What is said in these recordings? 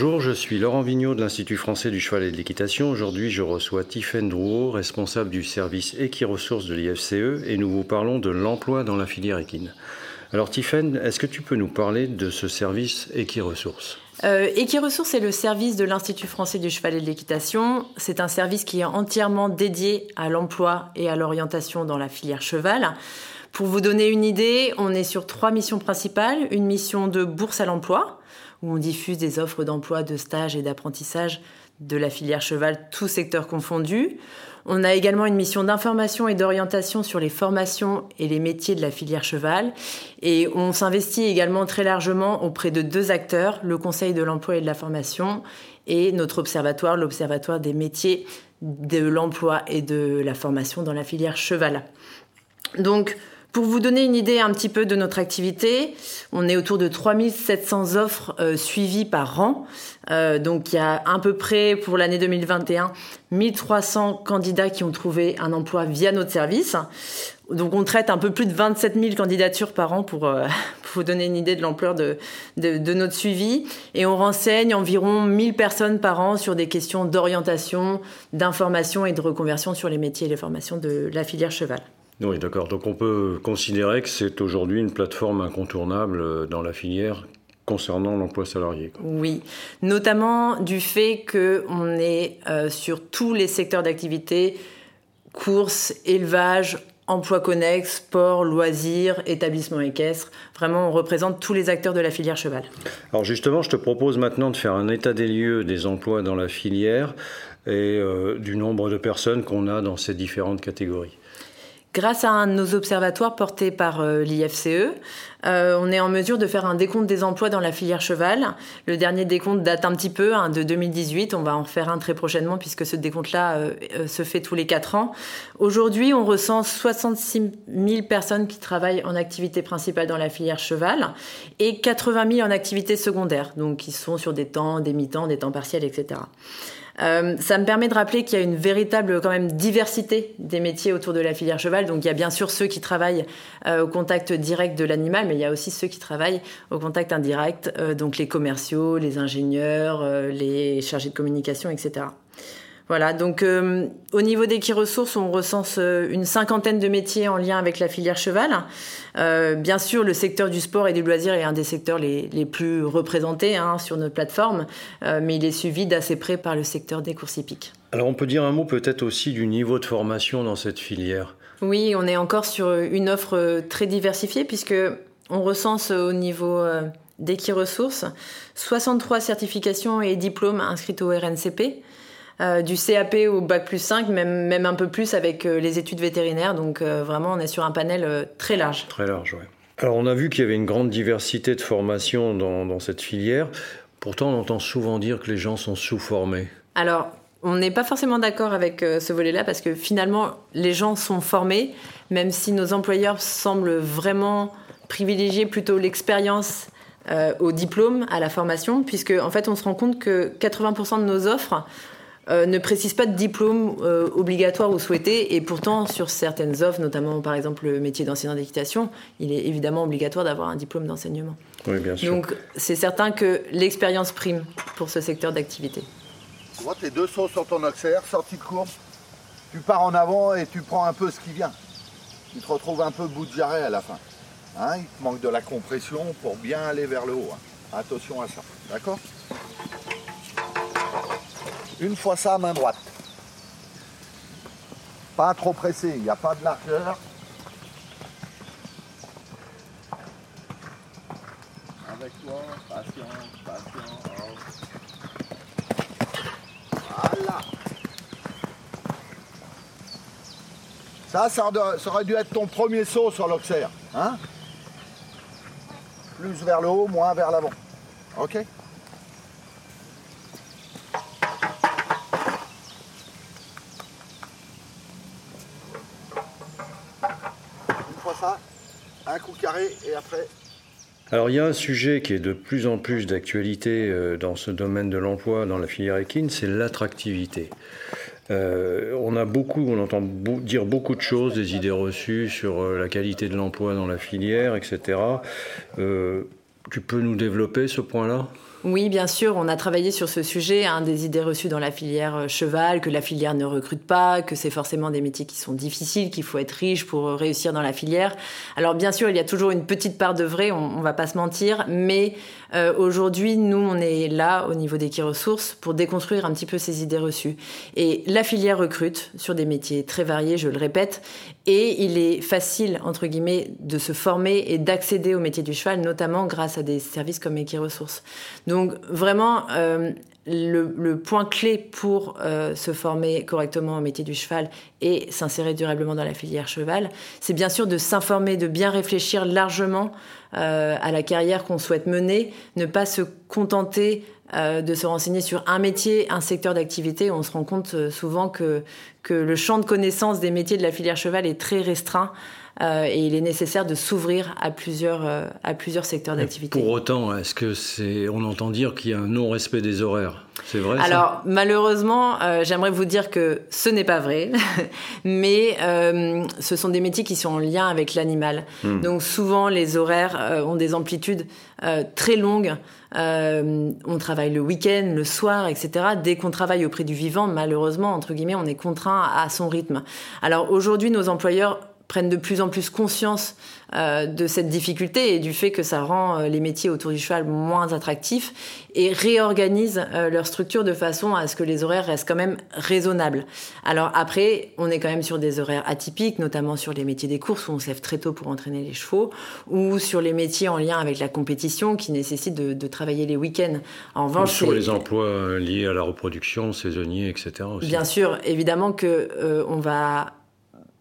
Bonjour, je suis Laurent Vigneault de l'Institut français du cheval et de l'équitation. Aujourd'hui, je reçois Tiffaine Drouot, responsable du service Équiresources de l'IFCE, et nous vous parlons de l'emploi dans la filière équine. Alors Tiffaine, est-ce que tu peux nous parler de ce service Équiresources euh, Equiresources est le service de l'Institut français du cheval et de l'équitation. C'est un service qui est entièrement dédié à l'emploi et à l'orientation dans la filière cheval. Pour vous donner une idée, on est sur trois missions principales. Une mission de bourse à l'emploi, où on diffuse des offres d'emploi, de stage et d'apprentissage de la filière cheval, tous secteurs confondus. On a également une mission d'information et d'orientation sur les formations et les métiers de la filière cheval. Et on s'investit également très largement auprès de deux acteurs, le Conseil de l'emploi et de la formation et notre observatoire, l'Observatoire des métiers de l'emploi et de la formation dans la filière cheval. Donc, pour vous donner une idée un petit peu de notre activité, on est autour de 3700 offres euh, suivies par an. Euh, donc il y a à peu près pour l'année 2021 1300 candidats qui ont trouvé un emploi via notre service. Donc on traite un peu plus de 27 000 candidatures par an pour, euh, pour vous donner une idée de l'ampleur de, de, de, notre suivi. Et on renseigne environ 1000 personnes par an sur des questions d'orientation, d'information et de reconversion sur les métiers et les formations de la filière cheval. Oui, d'accord. Donc on peut considérer que c'est aujourd'hui une plateforme incontournable euh, dans la filière concernant l'emploi salarié. Oui, notamment du fait qu'on est euh, sur tous les secteurs d'activité, course, élevage, emploi connexe, sport, loisirs, établissement équestre. Vraiment, on représente tous les acteurs de la filière cheval. Alors justement, je te propose maintenant de faire un état des lieux des emplois dans la filière et euh, du nombre de personnes qu'on a dans ces différentes catégories. Grâce à un de nos observatoires portés par euh, l'IFCE, euh, on est en mesure de faire un décompte des emplois dans la filière cheval. Le dernier décompte date un petit peu, hein, de 2018. On va en faire un très prochainement puisque ce décompte-là euh, se fait tous les 4 ans. Aujourd'hui, on recense 66 000 personnes qui travaillent en activité principale dans la filière cheval et 80 000 en activité secondaire, donc qui sont sur des temps, des mi-temps, des temps partiels, etc. Euh, ça me permet de rappeler qu'il y a une véritable quand même diversité des métiers autour de la filière cheval. Donc il y a bien sûr ceux qui travaillent euh, au contact direct de l'animal, mais il y a aussi ceux qui travaillent au contact indirect, euh, donc les commerciaux, les ingénieurs, les chargés de communication, etc. Voilà, donc euh, au niveau des qui ressources, on recense euh, une cinquantaine de métiers en lien avec la filière cheval. Euh, bien sûr, le secteur du sport et du loisir est un des secteurs les, les plus représentés hein, sur notre plateforme, mais il est suivi d'assez près par le secteur des courses hippiques. Alors on peut dire un mot peut-être aussi du niveau de formation dans cette filière? Oui, on est encore sur une offre très diversifiée puisque on recense au niveau des qui ressources 63 certifications et diplômes inscrits au RNCP. Euh, du CAP au bac plus 5, même, même un peu plus avec euh, les études vétérinaires. Donc euh, vraiment, on est sur un panel très large. Très large, oui. Alors on a vu qu'il y avait une grande diversité de formations dans, dans cette filière. Pourtant, on entend souvent dire que les gens sont sous-formés. Alors, on n'est pas forcément d'accord avec ce volet-là parce que finalement, les gens sont formés, même si nos employeurs semblent vraiment privilégier plutôt l'expérience au diplôme, à la formation, puisque en fait, on se rend compte que 80% de nos offres euh, ne précise pas de diplôme euh, obligatoire ou souhaité. Et pourtant, sur certaines offres, notamment par exemple le métier d'enseignant d'équitation, il est évidemment obligatoire d'avoir un diplôme d'enseignement. Oui, bien sûr. Donc, c'est certain que l'expérience prime pour ce secteur d'activité. Tu vois tes deux sauts sur ton auxerre, sortie de courbe, tu pars en avant et tu prends un peu ce qui vient. Tu te retrouves un peu bout de jarret à la fin. Hein, il te manque de la compression pour bien aller vers le haut. Hein. Attention à ça, d'accord? Une fois ça, main droite. Pas trop pressé, il n'y a pas de largeur. Avec toi, patient, patient. Voilà. Ça, ça aurait dû être ton premier saut sur l'oxaire. Hein? Plus vers le haut, moins vers l'avant. Ok? Un coup carré et après. Alors il y a un sujet qui est de plus en plus d'actualité euh, dans ce domaine de l'emploi dans la filière équine, c'est l'attractivité. Euh, on a beaucoup, on entend dire beaucoup de choses, des idées reçues sur euh, la qualité de l'emploi dans la filière, etc. tu peux nous développer ce point-là? Oui, bien sûr, on a travaillé sur ce sujet, hein, des idées reçues dans la filière euh, cheval, que la filière ne recrute pas, que c'est forcément des métiers qui sont difficiles, qu'il faut être riche pour euh, réussir dans la filière. Alors bien sûr, il y a toujours une petite part de vrai, on, ne va pas se mentir, mais euh, aujourd'hui, nous, on est là au niveau des ressources pour déconstruire un petit peu ces idées reçues. Et la filière recrute sur des métiers très variés, je le répète, et il est facile, entre guillemets, de se former et d'accéder au métier du cheval, notamment grâce à des services comme Equiresources. Vraiment, euh, le, point clé pour euh, se former correctement au métier du cheval et s'insérer durablement dans la filière cheval, c'est bien sûr de s'informer, de bien réfléchir largement euh, à la carrière qu'on souhaite mener, ne pas se contenter de se renseigner sur un métier, un secteur d'activité. On se rend compte souvent que que le champ de connaissances des métiers de la filière cheval est très restreint. Euh, et il est nécessaire de s'ouvrir à plusieurs, euh, à plusieurs secteurs d'activité. Pour autant, est-ce que c'est, on entend dire qu'il y a un non-respect des horaires? C'est vrai Alors, malheureusement, euh, j'aimerais vous dire que ce n'est pas vrai, mais ce sont des métiers qui sont en lien avec l'animal. Hmm. Donc, souvent, les horaires ont des amplitudes très longues. on travaille le week-end, le soir, etc. Dès qu'on travaille auprès du vivant, malheureusement, entre guillemets, on est contraint à son rythme. Alors aujourd'hui, nos employeurs prennent de plus en plus conscience euh, de cette difficulté et du fait que ça rend euh, les métiers autour du cheval moins attractifs et réorganisent euh, leur structure de façon à ce que les horaires restent quand même raisonnables. Alors après, on est quand même sur des horaires atypiques, notamment sur les métiers des courses où on se lève très tôt pour entraîner les chevaux, ou sur les métiers en lien avec la compétition qui nécessitent de, travailler les week-ends. En revanche, sur les emplois liés à la reproduction, saisonniers, etc. Aussi. Bien sûr, évidemment que on va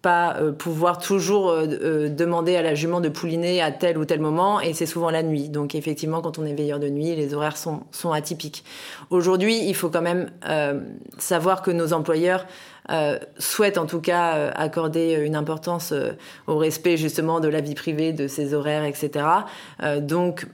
pas euh, pouvoir toujours euh, euh, demander à la jument de pouliner à tel ou tel moment, et c'est souvent la nuit. Donc effectivement, quand on est veilleur de nuit, les horaires sont, sont atypiques. Aujourd'hui, il faut quand même savoir que nos employeurs souhaitent en tout cas accorder une importance au respect justement de la vie privée, de ses horaires, etc. donc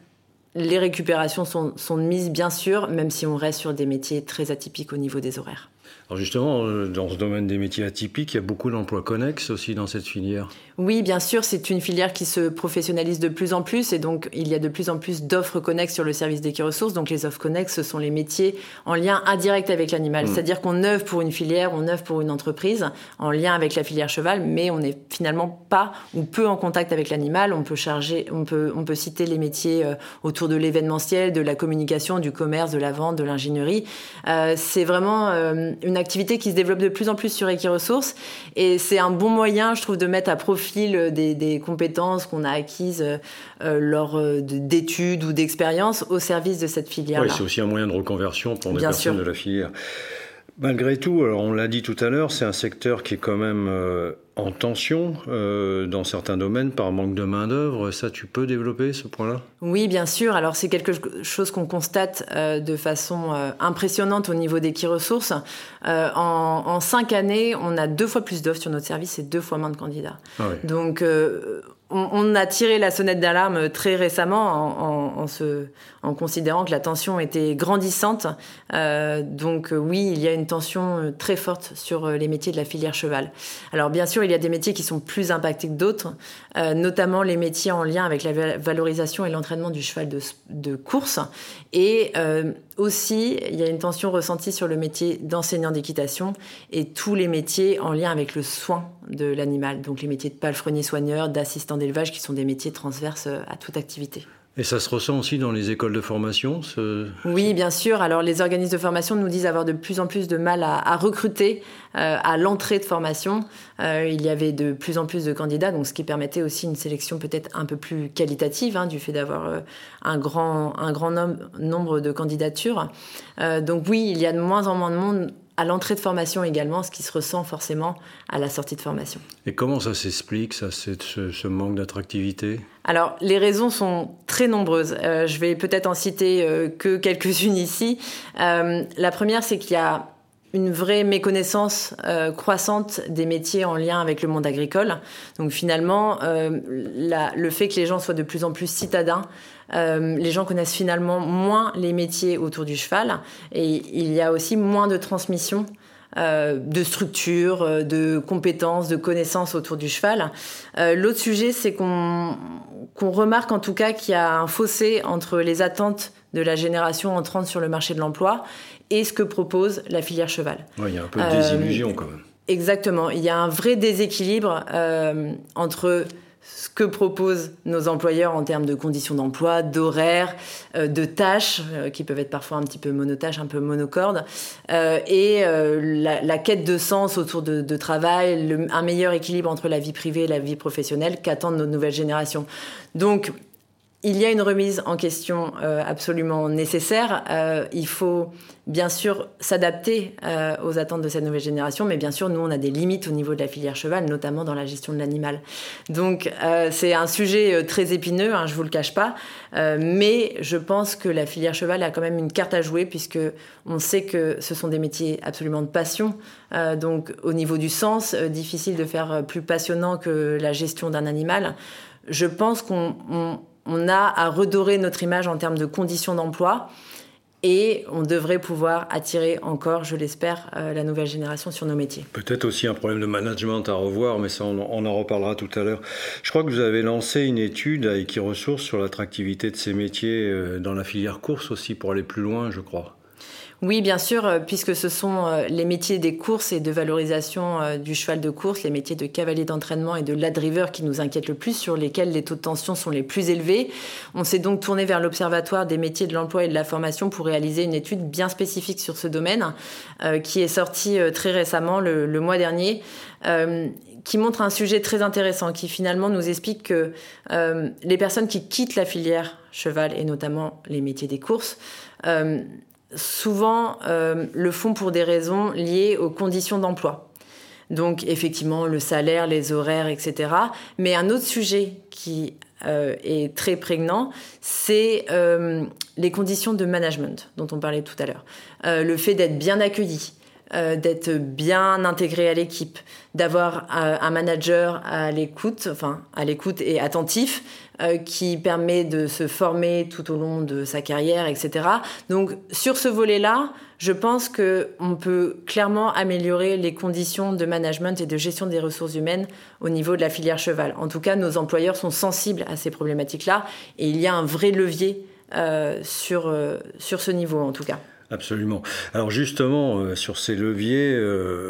les récupérations sont, sont mises bien sûr, même si on reste sur des métiers très atypiques au niveau des horaires. Alors justement, euh, dans ce domaine des métiers atypiques, il y a beaucoup d'emplois connexes aussi dans cette filière. Oui, bien sûr, c'est une filière qui se professionnalise de plus en plus et donc il y a de plus en plus d'offres connexes sur le service d'équiressources. Donc les offres connexes, ce sont les métiers en lien indirect avec l'animal. Hmm. C'est-à-dire qu'on œuvre pour une filière, on œuvre pour une entreprise en lien avec la filière cheval, mais on n'est finalement pas ou peu en contact avec l'animal. On peut charger, on peut, on peut citer les métiers euh, autour de l'événementiel, de la communication, du commerce, de la vente, de l'ingénierie. Euh, c'est vraiment une une activité qui se développe de plus en plus sur Equiresources et c'est un bon moyen, je trouve, de mettre à profil des, compétences qu'on a acquises euh, lors euh, d'études ou d'expériences au service de cette filière. Oui, c'est aussi un moyen de reconversion pour des personnes de la filière. Malgré tout, on l'a dit tout à l'heure, c'est un secteur qui est quand même euh, en tension euh, dans certains domaines par manque de main-d'œuvre. Ça, tu peux développer ce point-là? Oui, bien sûr. Alors, c'est quelque chose qu'on constate euh, de façon impressionnante au niveau des qui ressources. En, en, cinq années, on a deux fois plus d'offres sur notre service et deux fois moins de candidats. Ah Donc, on, a tiré la sonnette d'alarme très récemment en, considérant que la tension était grandissante. Euh, donc euh, oui, il y a une tension euh, très forte sur les métiers de la filière cheval. Alors bien sûr, il y a des métiers qui sont plus impactés que d'autres, notamment les métiers en lien avec la valorisation et l'entraînement du cheval de, course. Et aussi, il y a une tension ressentie sur le métier d'enseignant d'équitation et tous les métiers en lien avec le soin de l'animal, donc les métiers de palefrenier soigneur, d'assistant d'élevage, qui sont des métiers transverses à toute activité. Et ça se ressent aussi dans les écoles de formation Oui, bien sûr. Alors, les organismes de formation nous disent avoir de plus en plus de mal à, recruter euh, à l'entrée de formation. Euh, il y avait de plus en plus de candidats, donc ce qui permettait aussi une sélection peut-être un peu plus qualitative, hein, du fait d'avoir euh, un grand, un grand nombre de candidatures. Donc oui, il y a de moins en moins de monde à l'entrée de formation également, ce qui se ressent forcément à la sortie de formation. Et comment ça s'explique, ça, ce, ce manque d'attractivité? Alors, les raisons sont très nombreuses. Euh, je vais peut-être en citer euh, que quelques-unes ici. Euh, la première, c'est qu'il y a une vraie méconnaissance euh, croissante des métiers en lien avec le monde agricole. Donc finalement, euh, le fait que les gens soient de plus en plus citadins, euh, les gens connaissent finalement moins les métiers autour du cheval et il y a aussi moins de transmission de structures, de compétences, de connaissances autour du cheval. L'autre sujet, c'est qu'on remarque en tout cas qu'il y a un fossé entre les attentes de la génération entrante sur le marché de l'emploi et ce que propose la filière cheval. il y a un peu de désillusion quand même. Exactement, il y a un vrai déséquilibre euh, entre ce que proposent nos employeurs en termes de conditions d'emploi, d'horaires, euh, de tâches, euh, qui peuvent être parfois un petit peu monotâches, un peu monocordes, et la, quête de sens autour de, travail, un meilleur équilibre entre la vie privée et la vie professionnelle qu'attendent nos nouvelles générations. Donc, il y a une remise en question euh, absolument nécessaire. Euh, il faut bien sûr s'adapter euh, aux attentes de cette nouvelle génération, mais bien sûr, nous, on a des limites au niveau de la filière cheval, notamment dans la gestion de l'animal. Donc, c'est un sujet très épineux, hein, je vous le cache pas, mais je pense que la filière cheval a quand même une carte à jouer, puisque on sait que ce sont des métiers absolument de passion. donc, au niveau du sens, difficile de faire plus passionnant que la gestion d'un animal. Je pense qu'on on a à redorer notre image en termes de conditions d'emploi. Et on devrait pouvoir attirer encore, je l'espère, euh, la nouvelle génération sur nos métiers. Peut-être aussi un problème de management à revoir, mais ça, on, en reparlera tout à l'heure. Je crois que vous avez lancé une étude à Equiresources sur l'attractivité de ces métiers euh, dans la filière course aussi, pour aller plus loin, je crois. Oui, bien sûr, euh, puisque ce sont euh, les métiers des courses et de valorisation euh, du cheval de course, les métiers de cavalier d'entraînement et de ladriver qui nous inquiètent le plus, sur lesquels les taux de tension sont les plus élevés. On s'est donc tourné vers l'Observatoire des métiers de l'emploi et de la formation pour réaliser une étude bien spécifique sur ce domaine, qui est sortie très récemment, le, mois dernier. qui montre un sujet très intéressant, qui finalement nous explique que les personnes qui quittent la filière cheval et notamment les métiers des courses souvent euh, le font pour des raisons liées aux conditions d'emploi. Donc effectivement, le salaire, les horaires, etc. Mais un autre sujet qui euh, est très prégnant, c'est euh, les conditions de management dont on parlait tout à l'heure. le fait d'être bien accueilli, d'être bien intégré à l'équipe, d'avoir un manager à l'écoute, enfin à l'écoute et attentif, euh, qui permet de se former tout au long de sa carrière, etc. Donc sur ce volet-là, je pense qu'on peut clairement améliorer les conditions de management et de gestion des ressources humaines au niveau de la filière cheval. En tout cas, nos employeurs sont sensibles à ces problématiques-là et il y a un vrai levier euh, sur, euh, sur ce niveau en tout cas. Absolument. Alors justement, sur ces leviers,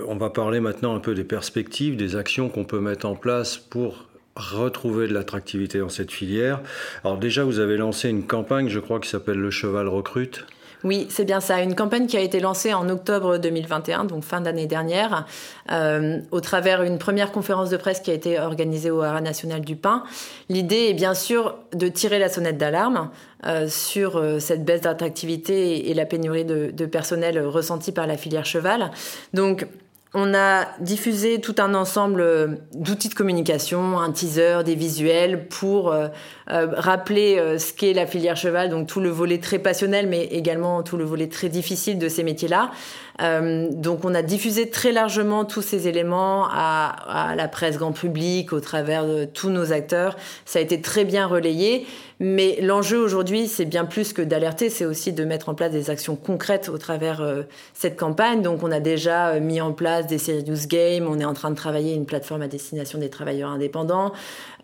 on va parler maintenant un peu des perspectives, des actions qu'on peut mettre en place pour retrouver de l'attractivité dans cette filière. Alors déjà, vous avez lancé une campagne, je crois, qui s'appelle Le Cheval Recrute. Oui, c'est bien ça. Une campagne qui a été lancée en octobre 2021, donc fin d'année dernière, euh, au travers d'une première conférence de presse qui a été organisée au Haras National du Pain. L'idée est bien sûr de tirer la sonnette d'alarme euh, sur euh, cette baisse d'attractivité et la pénurie de, de personnel ressentie par la filière cheval. Donc, on a diffusé tout un ensemble euh, d'outils de communication, un teaser, des visuels pour euh, euh, rappeler ce qu'est la filière cheval, donc tout le volet très passionnel, mais également tout le volet très difficile de ces métiers-là. Donc on a diffusé très largement tous ces éléments à, à, la presse grand public, au travers de tous nos acteurs. Ça a été très bien relayé. Mais l'enjeu aujourd'hui, c'est bien plus que d'alerter, c'est aussi de mettre en place des actions concrètes au travers euh, cette campagne. Donc on a déjà euh, mis en place des serious games, on est en train de travailler une plateforme à destination des travailleurs indépendants.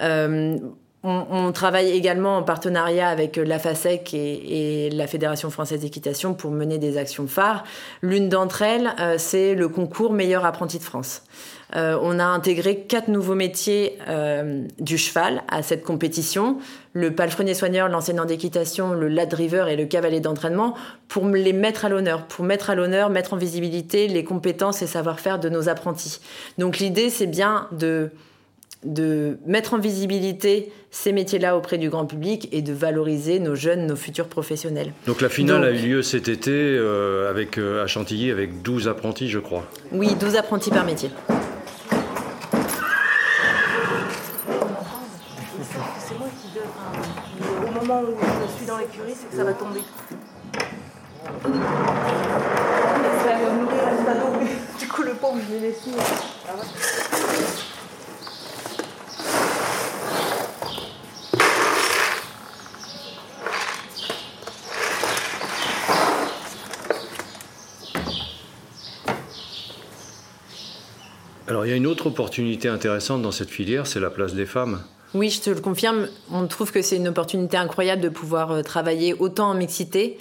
Euh, on, travaille également en partenariat avec la FASEC et, la Fédération française d'équitation pour mener des actions phares. L'une d'entre elles, c'est le concours Meilleur apprenti de France. Euh, on a intégré quatre nouveaux métiers euh, du cheval à cette compétition le palefrenier soigneur, l'enseignant d'équitation, le lad driver et le cavalier d'entraînement pour les mettre à l'honneur, pour mettre à l'honneur, mettre en visibilité les compétences et savoir-faire de nos apprentis. Donc l'idée, c'est bien de de mettre en visibilité ces métiers-là auprès du grand public et de valoriser nos jeunes, nos futurs professionnels. Donc la finale a eu lieu cet été euh, avec, à Chantilly avec 12 apprentis, je crois. Oui, 12 apprentis par métier. moment où je suis dans l'écurie, c'est que ça va tomber. Ça va nourrir un donner les sous. Ah Alors autre opportunité intéressante dans cette filière, c'est la place des femmes. Oui, je te le confirme. On trouve que c'est une opportunité incroyable de pouvoir euh, travailler autant en mixité.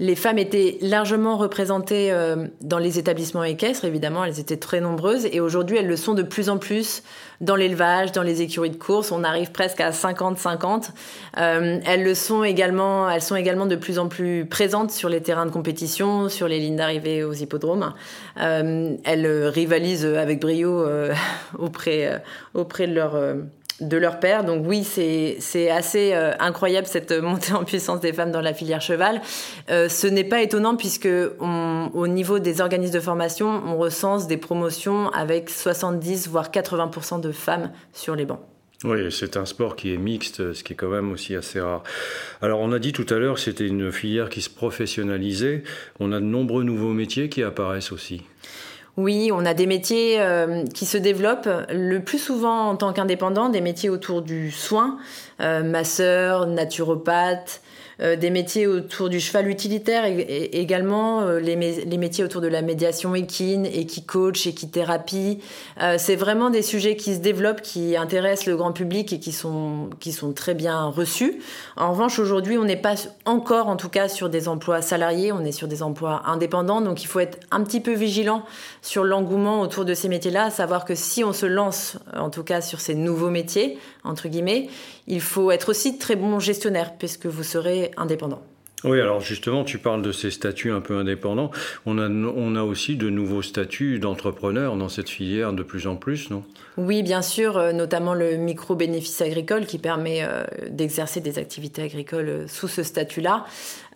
Les femmes étaient largement représentées euh, dans les établissements équestres, évidemment, elles étaient très nombreuses, et aujourd'hui elles le sont de plus en plus dans l'élevage, dans les écuries de course, on arrive presque à 50-50. Euh, elles le sont également, elles sont également de plus en plus présentes sur les terrains de compétition, sur les lignes d'arrivée aux hippodromes. elles rivalisent avec brio auprès, auprès de leur de leur père. Donc oui, c'est assez euh, incroyable cette montée en puissance des femmes dans la filière cheval. Euh, ce n'est pas étonnant puisque au niveau des organismes de formation, on recense des promotions avec 70 voire 80% de femmes sur les bancs. Oui, c'est un sport qui est mixte, ce qui est quand même aussi assez rare. Alors on a dit tout à l'heure c'était une filière qui se professionnalisait. On a de nombreux nouveaux métiers qui apparaissent aussi. Oui, on a des métiers euh, qui se développent le plus souvent en tant qu'indépendant, des métiers autour du soin, euh, masseur, naturopathe, des métiers autour du cheval utilitaire et, également euh, les, métiers autour de la médiation équine, équicoach, équithérapie. Euh, c'est vraiment des sujets qui se développent, qui intéressent le grand public et qui sont, qui sont très bien reçus. En revanche, aujourd'hui, on n'est pas encore, en tout cas, sur des emplois salariés, on est sur des emplois indépendants, donc il faut être un petit peu vigilant sur l'engouement autour de ces métiers-là, savoir que si on se lance, en tout cas, sur ces nouveaux métiers, entre guillemets, il faut être aussi très bon gestionnaire, puisque vous serez indépendant. Oui, alors justement, tu parles de ces statuts un peu indépendants. On a, aussi de nouveaux statuts d'entrepreneurs dans cette filière de plus en plus, non? Oui, bien sûr, euh, notamment le micro-bénéfice agricole qui permet euh, d'exercer des activités agricoles euh, sous ce statut-là.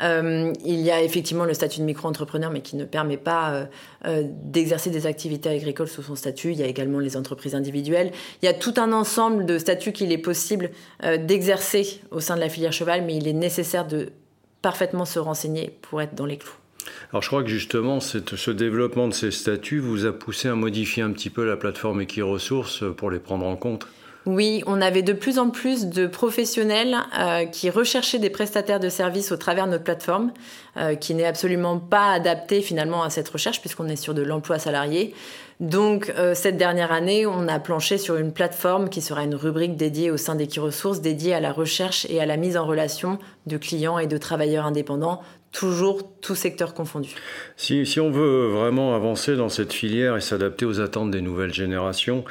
il y a effectivement le statut de micro-entrepreneur, mais qui ne permet pas d'exercer des activités agricoles sous son statut. Il y a également les entreprises individuelles. Il y a tout un ensemble de statuts qu'il est possible d'exercer au sein de la filière cheval, mais il est nécessaire de parfaitement se renseigner pour être dans les clous. Alors je crois que justement ce développement de ces statuts vous a poussé à modifier un petit peu la plateforme Equiresources pour les prendre en compte. Oui, on avait de plus en plus de professionnels euh, qui recherchaient des prestataires de services au travers de notre plateforme, euh, qui n'est absolument pas adaptée finalement à cette recherche puisqu'on est sur de l'emploi salarié. Donc euh, cette dernière année, on a planché sur une plateforme qui sera une rubrique dédiée au sein d'Equiresources, dédiée à la recherche et à la mise en relation de clients et de travailleurs indépendants, toujours tout secteur confondu. Si on veut vraiment avancer dans cette filière et s'adapter aux attentes des nouvelles générations,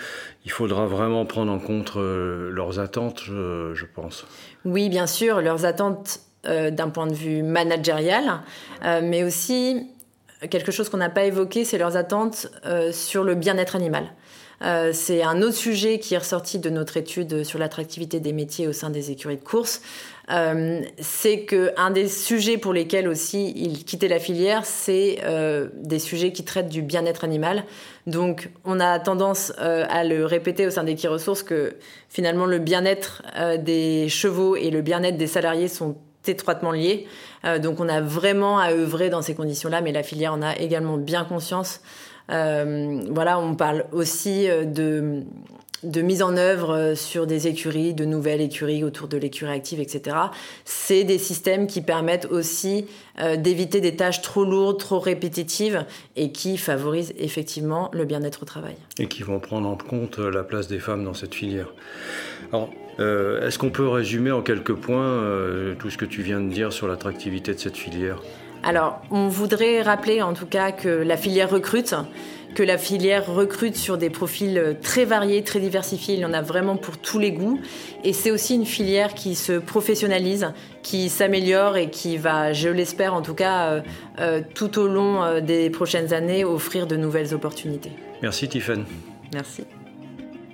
il faudra vraiment prendre en compte euh, leurs attentes, je, pense. Oui, bien sûr, leurs attentes euh, d'un point de vue managérial, mais aussi quelque chose qu'on n'a pas évoqué, c'est leurs attentes euh, sur le bien-être animal. Euh, c'est un autre sujet qui est ressorti de notre étude sur l'attractivité des métiers au sein des écuries de course. Euh, c'est que un des sujets pour lesquels aussi ils quittaient la filière, c'est des sujets qui traitent du bien-être animal. Donc, on a tendance à le répéter au sein des ressources que finalement le bien-être des chevaux et le bien-être des salariés sont étroitement liés. Euh, donc on a vraiment à œuvrer dans ces conditions-là, mais la filière en a également bien conscience. Euh, voilà, on parle aussi euh, de, mise en œuvre sur des écuries, de nouvelles écuries autour de l'écurie active, etc. C'est des systèmes qui permettent aussi d'éviter des tâches trop lourdes, trop répétitives et qui favorisent effectivement le bien-être au travail. Et qui vont prendre en compte la place des femmes dans cette filière. Alors, euh, est-ce qu'on peut résumer en quelques points euh, tout ce que tu viens de dire sur l'attractivité de cette filière? Alors, on voudrait rappeler en tout cas que la filière recrute, que la filière recrute sur des profils très variés, très diversifiés. Il y en a vraiment pour tous les goûts. Et c'est aussi une filière qui se professionnalise, qui s'améliore et qui va, je l'espère en tout cas, euh, tout au long des prochaines années, offrir de nouvelles opportunités. Merci Tiffany. Merci.